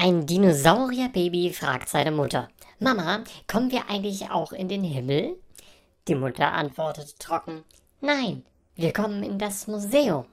Ein Dinosaurierbaby fragt seine Mutter, Mama, kommen wir eigentlich auch in den Himmel? Die Mutter antwortet trocken, Nein, wir kommen in das Museum.